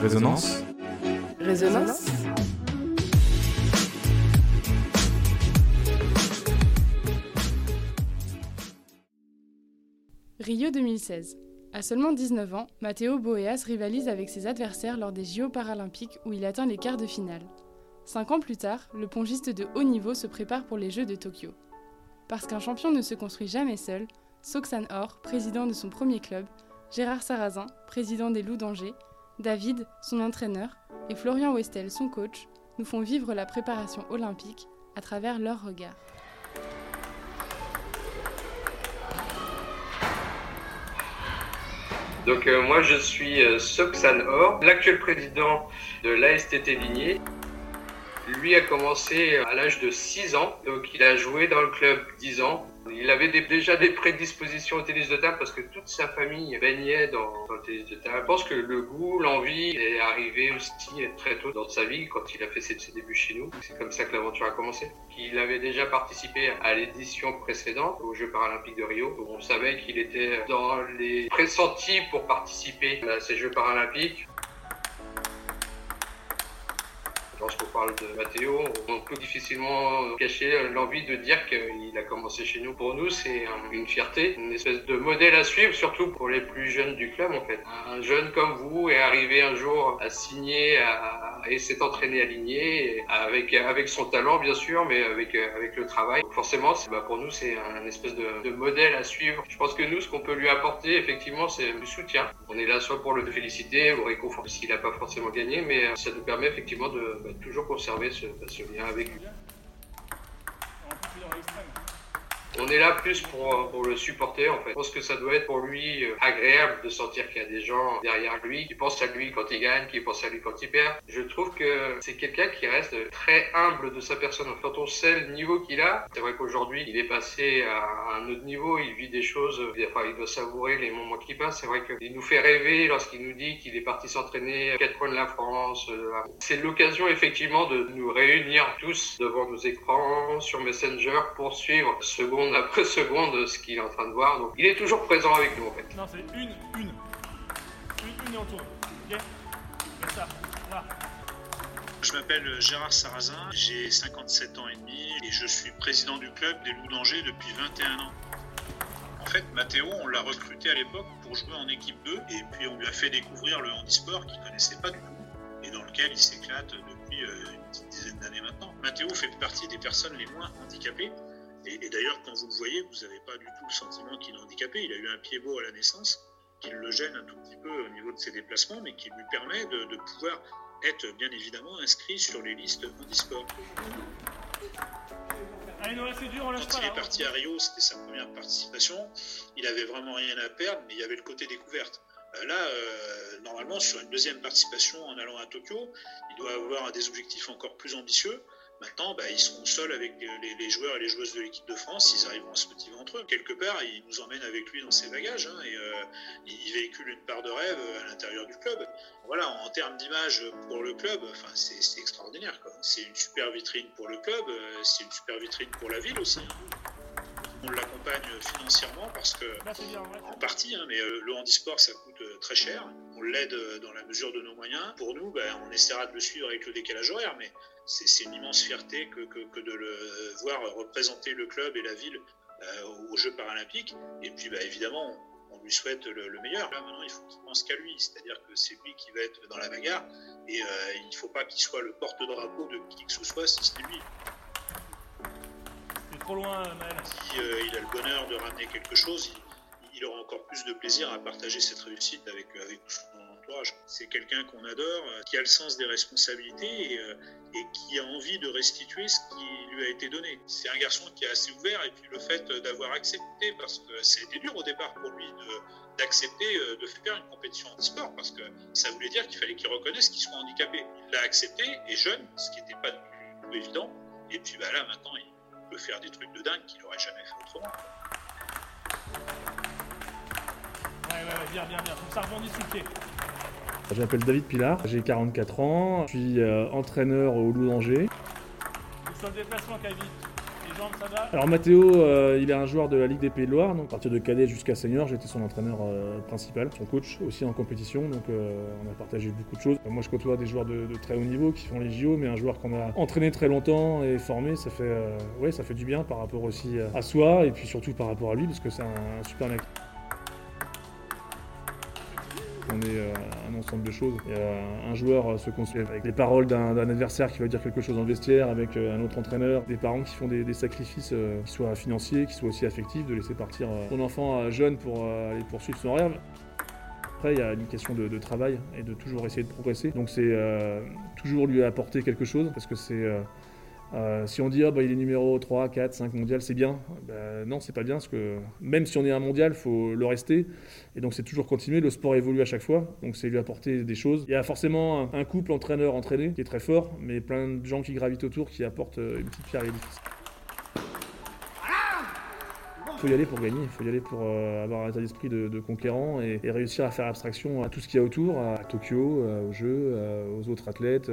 Résonance. Résonance. Rio 2016. À seulement 19 ans, Matteo Boeas rivalise avec ses adversaires lors des JO paralympiques où il atteint les quarts de finale. Cinq ans plus tard, le pongiste de haut niveau se prépare pour les Jeux de Tokyo. Parce qu'un champion ne se construit jamais seul, Soxan Or, président de son premier club, Gérard Sarrazin, président des Loups d'Angers, David, son entraîneur, et Florian Westel, son coach, nous font vivre la préparation olympique à travers leurs regards. Donc euh, moi je suis euh, Or, l'actuel président de l'ASTT Ligné. Lui a commencé à l'âge de 6 ans, donc il a joué dans le club 10 ans. Il avait déjà des prédispositions au tennis de table parce que toute sa famille baignait dans, le tennis de table. Je pense que le goût, l'envie est arrivé aussi très tôt dans sa vie quand il a fait ses, débuts chez nous. C'est comme ça que l'aventure a commencé. Il avait déjà participé à l'édition précédente aux Jeux paralympiques de Rio. On savait qu'il était dans les pressentis pour participer à ces Jeux paralympiques lorsqu'on parle de Mathéo, on peut difficilement cacher l'envie de dire qu'il a commencé chez nous. Pour nous, c'est une fierté, une espèce de modèle à suivre, surtout pour les plus jeunes du club en fait. Un jeune comme vous est arrivé un jour à signer et s'est entraîné à ligner avec, avec son talent bien sûr, mais avec, avec le travail. forcément, bah, pour nous, c'est un espèce de, de, modèle à suivre. Je pense que nous, ce qu'on peut lui apporter, effectivement, c'est du soutien. On est là soit pour le féliciter, ou réconforter s'il n'a pas forcément gagné, mais ça nous permet effectivement de bah, toujours conserver ce, lien avec lui. On est là plus pour, pour, le supporter en fait. Je pense que ça doit être pour lui euh, agréable de sentir qu'il y a des gens derrière lui qui pensent à lui quand il gagne, qui pensent à lui quand il perd. Je trouve que c'est quelqu'un qui reste très humble de sa personne. Quand on sait le niveau qu'il a, c'est vrai qu'aujourd'hui il est passé à un autre niveau, il vit des choses, enfin il doit savourer les moments qui passent. C'est vrai qu'il nous fait rêver lorsqu'il nous dit qu'il est parti s'entraîner à quatre coins de la France. Euh, c'est l'occasion effectivement de nous réunir tous devant nos écrans sur Messenger pour suivre après seconde ce qu'il est en train de voir. Donc il est toujours présent avec nous en fait. Non, c'est une, une. Une, une et on tourne. Ok ça. Là. Je m'appelle Gérard Sarrazin, j'ai 57 ans et demi et je suis président du club des Loups d'Angers depuis 21 ans. En fait, Mathéo, on l'a recruté à l'époque pour jouer en équipe 2 et puis on lui a fait découvrir le handisport qu'il connaissait pas du tout et dans lequel il s'éclate depuis euh, une petite dizaine d'années maintenant. Mathéo fait partie des personnes les moins handicapées et, d'ailleurs, quand vous le voyez, vous n'avez pas du tout le sentiment qu'il est handicapé. Il a eu un pied beau à la naissance, qui le gêne un tout petit peu au niveau de ses déplacements, mais qui lui permet de, pouvoir être bien évidemment inscrit sur les listes handisport. Allez, c'est dur, on Quand il est parti à Rio, c'était sa première participation. Il avait vraiment rien à perdre, mais il y avait le côté découverte. Euh, là, euh, normalement, sur une deuxième participation en allant à Tokyo, il doit avoir des objectifs encore plus ambitieux. Maintenant, bah, ils seront seuls avec les, joueurs et les joueuses de l'équipe de France. Ils arriveront à se motiver entre eux. Quelque part, il nous emmène avec lui dans ses bagages hein, et euh, il véhicule une part de rêve à l'intérieur du club. Voilà, en termes d'image pour le club, enfin, c'est extraordinaire. C'est une super vitrine pour le club, euh, c'est une super vitrine pour la ville aussi. On l'accompagne financièrement parce que, en partie, hein, mais euh, le handisport, ça coûte très cher. On l'aide dans la mesure de nos moyens. Pour nous, ben, on essaiera de le suivre avec le décalage horaire, mais c'est une immense fierté que, de le voir représenter le club et la ville euh, aux Jeux paralympiques. Et puis, bah, évidemment, on lui souhaite le, meilleur. Là, maintenant, il faut qu'il pense qu'à lui, c'est-à-dire que c'est lui qui va être dans la bagarre, et euh, il ne faut pas qu'il soit le porte-drapeau de qui que ce soit, si ce n'est lui. C'est trop loin, Maël. Si euh, il a le bonheur de ramener quelque chose, il, aura encore plus de plaisir à partager cette réussite avec, avec son C'est quelqu'un qu'on adore, qui a le sens des responsabilités et, et qui a envie de restituer ce qui lui a été donné. C'est un garçon qui est assez ouvert et puis le fait d'avoir accepté, parce que c'était dur au départ pour lui d'accepter de, euh, de, faire une compétition en sport parce que ça voulait dire qu'il fallait qu'il reconnaisse qu'il soit handicapé. Il l'a accepté et jeune, ce qui n'était pas du tout évident. Et puis bah, là, maintenant, il peut faire des trucs de dingue qu'il n'aurait jamais fait autrement. Ouais, ouais, bien, bien, bien. ça. Je m'appelle David Pilar, j'ai 44 ans, je suis euh, entraîneur au Loup d'Angers. Sur le déplacement Les jambes, ça va? Alors Mathéo, euh, il est un joueur de la Ligue des Pays de Loire, donc à partir de cadet jusqu'à senior, j'étais son entraîneur euh, principal, son coach aussi en compétition, donc on a partagé beaucoup de choses. Moi je côtoie des joueurs de, de très haut niveau qui font les JO, mais un joueur qu'on a entraîné très longtemps et formé, ça fait, ouais, ça fait du bien par rapport aussi à soi et puis surtout par rapport à lui, parce que c'est un, un super mec. Euh, un ensemble de choses. Euh, un joueur euh, se construit avec les paroles d'un adversaire qui va dire quelque chose dans le vestiaire, avec un autre entraîneur, des parents qui font des, sacrifices, qui soient financiers, qui soient aussi affectifs, de laisser partir son enfant jeune pour aller poursuivre son rêve. Après, il y a une question de, travail et de toujours essayer de progresser. Donc c'est toujours lui apporter quelque chose, parce que c'est... euh, si on dit ah, bah, il est numéro 3, 4, 5 mondial, c'est bien. Bah, non, c'est pas bien parce que même si on est un mondial, il faut le rester. Et donc c'est toujours continuer. Le sport évolue à chaque fois, donc c'est lui apporter des choses. Il y a forcément un, couple entraîneur-entraîné qui est très fort, mais plein de gens qui gravitent autour qui apportent euh, une petite pierre à l'édifice. Il faut y aller pour gagner, il faut y aller pour euh, avoir un état d'esprit de, conquérant et, réussir à faire abstraction à tout ce qu'il y a autour, à Tokyo, aux Jeux, aux autres athlètes.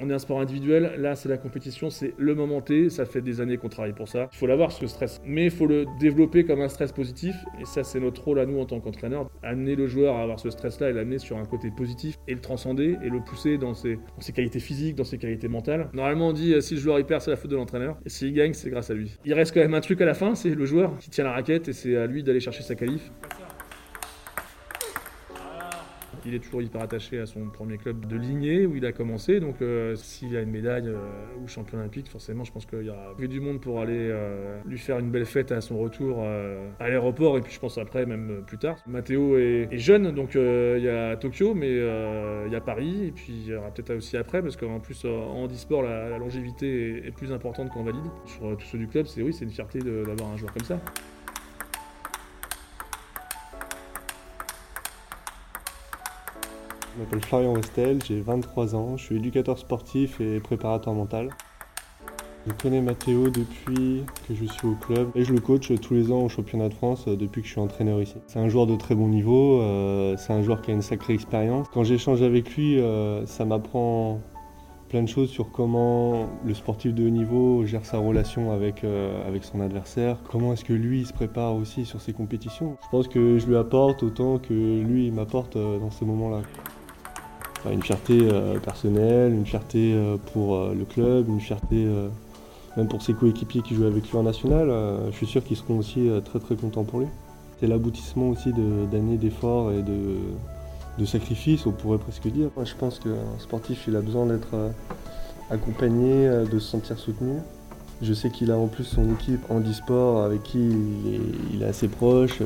On est un sport individuel, là c'est la compétition, c'est le moment T, ça fait des années qu'on travaille pour ça. Il faut l'avoir ce stress, mais il faut le développer comme un stress positif, et ça c'est notre rôle à nous en tant qu'entraîneur, amener le joueur à avoir ce stress-là et l'amener sur un côté positif, et le transcender, et le pousser dans ses, qualités physiques, dans ses qualités mentales. Normalement on dit euh, si le joueur il perd c'est la faute de l'entraîneur, et s'il gagne c'est grâce à lui. Il reste quand même un truc à la fin, c'est le joueur qui tient la raquette, et c'est à lui d'aller chercher sa qualif. Il est toujours hyper attaché à son premier club de lignée où il a commencé. Donc, euh, s'il a une médaille euh, ou champion olympique, forcément, je pense qu'il y aura du monde pour aller euh, lui faire une belle fête à son retour à l'aéroport. Et puis, je pense après, même plus tard. Mathéo est, jeune, donc il y a Tokyo, mais il y a Paris. Et puis, il y aura peut-être aussi après, parce qu'en plus, en handisport, la, longévité est, est plus importante qu'en valide. Sur tous ceux du club, c'est oui, c'est une fierté d'avoir un joueur comme ça. Je m'appelle Florian Westel, j'ai 23 ans, je suis éducateur sportif et préparateur mental. Je connais Mathéo depuis que je suis au club et je le coach tous les ans au championnat de France euh, depuis que je suis entraîneur ici. C'est un joueur de très bon niveau, euh, c'est un joueur qui a une sacrée expérience. Quand j'échange avec lui, euh, ça m'apprend plein de choses sur comment le sportif de haut niveau gère sa relation avec, avec son adversaire, comment est-ce que lui il se prépare aussi sur ses compétitions. Je pense que je lui apporte autant que lui m'apporte dans ces moments-là. Une fierté euh, personnelle, une fierté euh, pour euh, le club, une fierté même pour ses coéquipiers qui jouent avec lui en national. je suis sûr qu'ils seront aussi très très contents pour lui. C'est l'aboutissement aussi d'années d'efforts et de, sacrifices, on pourrait presque dire. Moi, je pense qu'un sportif, il a besoin d'être accompagné, de se sentir soutenu. Je sais qu'il a en plus son équipe handisport avec qui il est assez proche.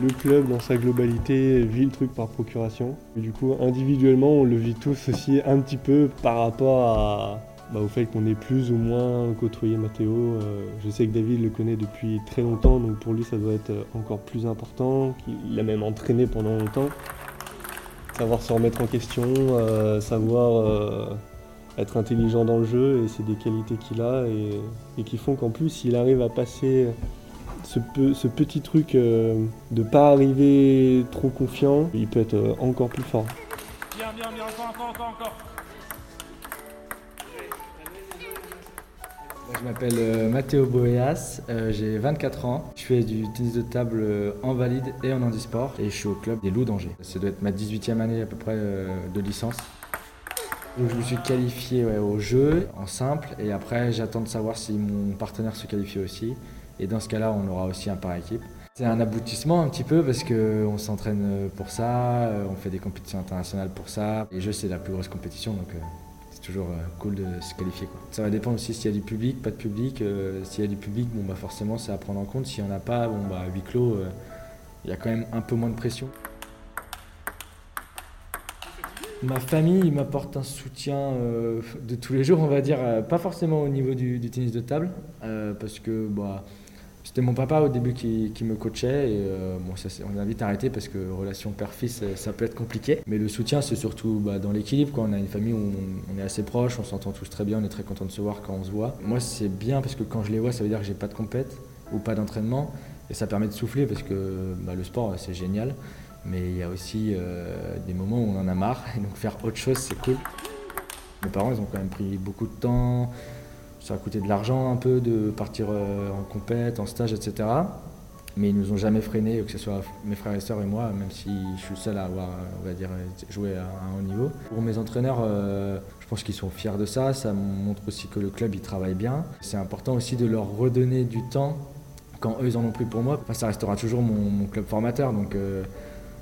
Le club dans sa globalité vit le truc par procuration. Du coup, individuellement, on le vit tous aussi un petit peu par rapport bah, au fait qu'on ait plus ou moins côtoyé Mathéo. Euh, je sais que David le connaît depuis très longtemps, donc pour lui, ça doit être encore plus important. qu'il l'a même entraîné pendant longtemps. Savoir se remettre en question, euh, savoir euh, être intelligent dans le jeu, et c'est des qualités qu'il a et, et qui font qu'en plus, il arrive à passer ce, pe- ce petit truc euh, de pas arriver trop confiant, il peut être euh, encore plus fort. Bien, bien, bien, encore, encore, encore, encore. Je m'appelle euh, Matteo Boeas, euh, j'ai 24 ans. Je fais du tennis de table euh, en valide et en handisport et je suis au club des Loups d'Angers. Ça doit être ma 18e année à peu près euh, de licence. Donc je me suis qualifié ouais, au jeu en simple et après j'attends de savoir si mon partenaire se qualifie aussi. Et dans ce cas-là, on aura aussi un par équipe. C'est un aboutissement un petit peu parce qu'on s'entraîne pour ça, euh, on fait des compétitions internationales pour ça. Les jeux, c'est la plus grosse compétition donc euh, c'est toujours euh, cool de se qualifier. Ça va dépendre aussi s'il y a du public, pas de public. Euh, s'il y a du public, bon, bah forcément, c'est à prendre en compte. S'il n'y en a pas, bon, bah, huis clos, euh, il y a quand même un peu moins de pression. Ma famille m'apporte un soutien euh, de tous les jours, on va dire, euh, pas forcément au niveau du, tennis de table, euh, parce que bah, c'était mon papa au début qui, me coachait, et euh, bon, ça, on a vite arrêté parce que relation père-fils, euh, ça peut être compliqué. Mais le soutien, c'est surtout bah, dans l'équilibre, quand on a une famille où on, on est assez proche, on s'entend tous très bien, on est très content de se voir quand on se voit. Moi, c'est bien parce que quand je les vois, ça veut dire que j'ai pas de compète ou pas d'entraînement, et ça permet de souffler parce que bah, le sport, c'est génial. Mais il y a aussi euh, des moments où on en a marre, et donc faire autre chose, c'est cool. Mes parents, ils ont quand même pris beaucoup de temps, ça a coûté de l'argent un peu de partir euh, en compète, en stage, etc. Mais ils nous ont jamais freiné, que ce soit mes frères et sœurs et moi, même si je suis seul à avoir, on va dire, joué à un haut niveau. Pour mes entraîneurs, euh, je pense qu'ils sont fiers de ça. Ça montre aussi que le club, il travaille bien. C'est important aussi de leur redonner du temps quand eux, ils en ont pris pour moi. Ça restera toujours mon, club formateur. Donc, euh,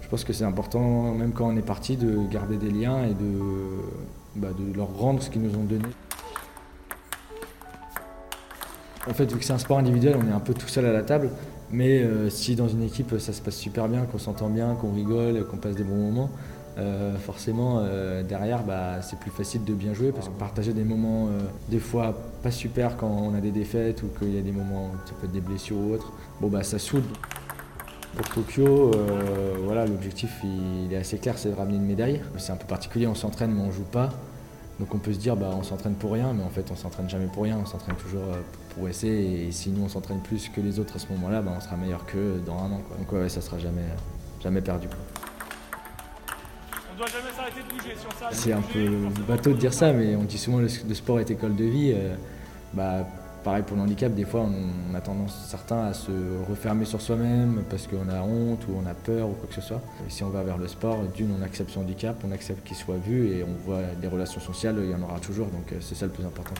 je pense que c'est important, même quand on est parti, de garder des liens et de, bah, de leur rendre ce qu'ils nous ont donné. En fait, vu que c'est un sport individuel, on est un peu tout seul à la table. Mais euh, si dans une équipe ça se passe super bien, qu'on s'entend bien, qu'on rigole, qu'on passe des bons moments, euh, forcément euh, derrière bah, c'est plus facile de bien jouer parce que partager des moments des fois pas super quand on a des défaites ou qu'il y a des moments ça peut être des blessures ou autre, bon bah ça soude. Pour Tokyo, voilà l'objectif il, est assez clair, c'est de ramener une médaille. C'est un peu particulier, on s'entraîne mais on joue pas. Donc on peut se dire bah on s'entraîne pour rien, mais en fait on s'entraîne jamais pour rien, on s'entraîne toujours euh, pour essayer. Et si nous on s'entraîne plus que les autres à ce moment-là, bah, on sera meilleur qu'eux dans un an. Donc ouais, ça sera jamais, jamais perdu. On doit jamais s'arrêter de bouger sur ça. C'est un peu bateau de dire ça, mais on dit souvent le, le sport est école de vie. Euh, bah, Pareil pour le handicap, des fois on a tendance certains à se refermer sur soi-même parce qu'on a honte ou on a peur ou quoi que ce soit. Si on va vers le sport, d'une on accepte son handicap, on accepte qu'il soit vu et on voit des relations sociales, il y en aura toujours, donc euh, c'est ça le plus important.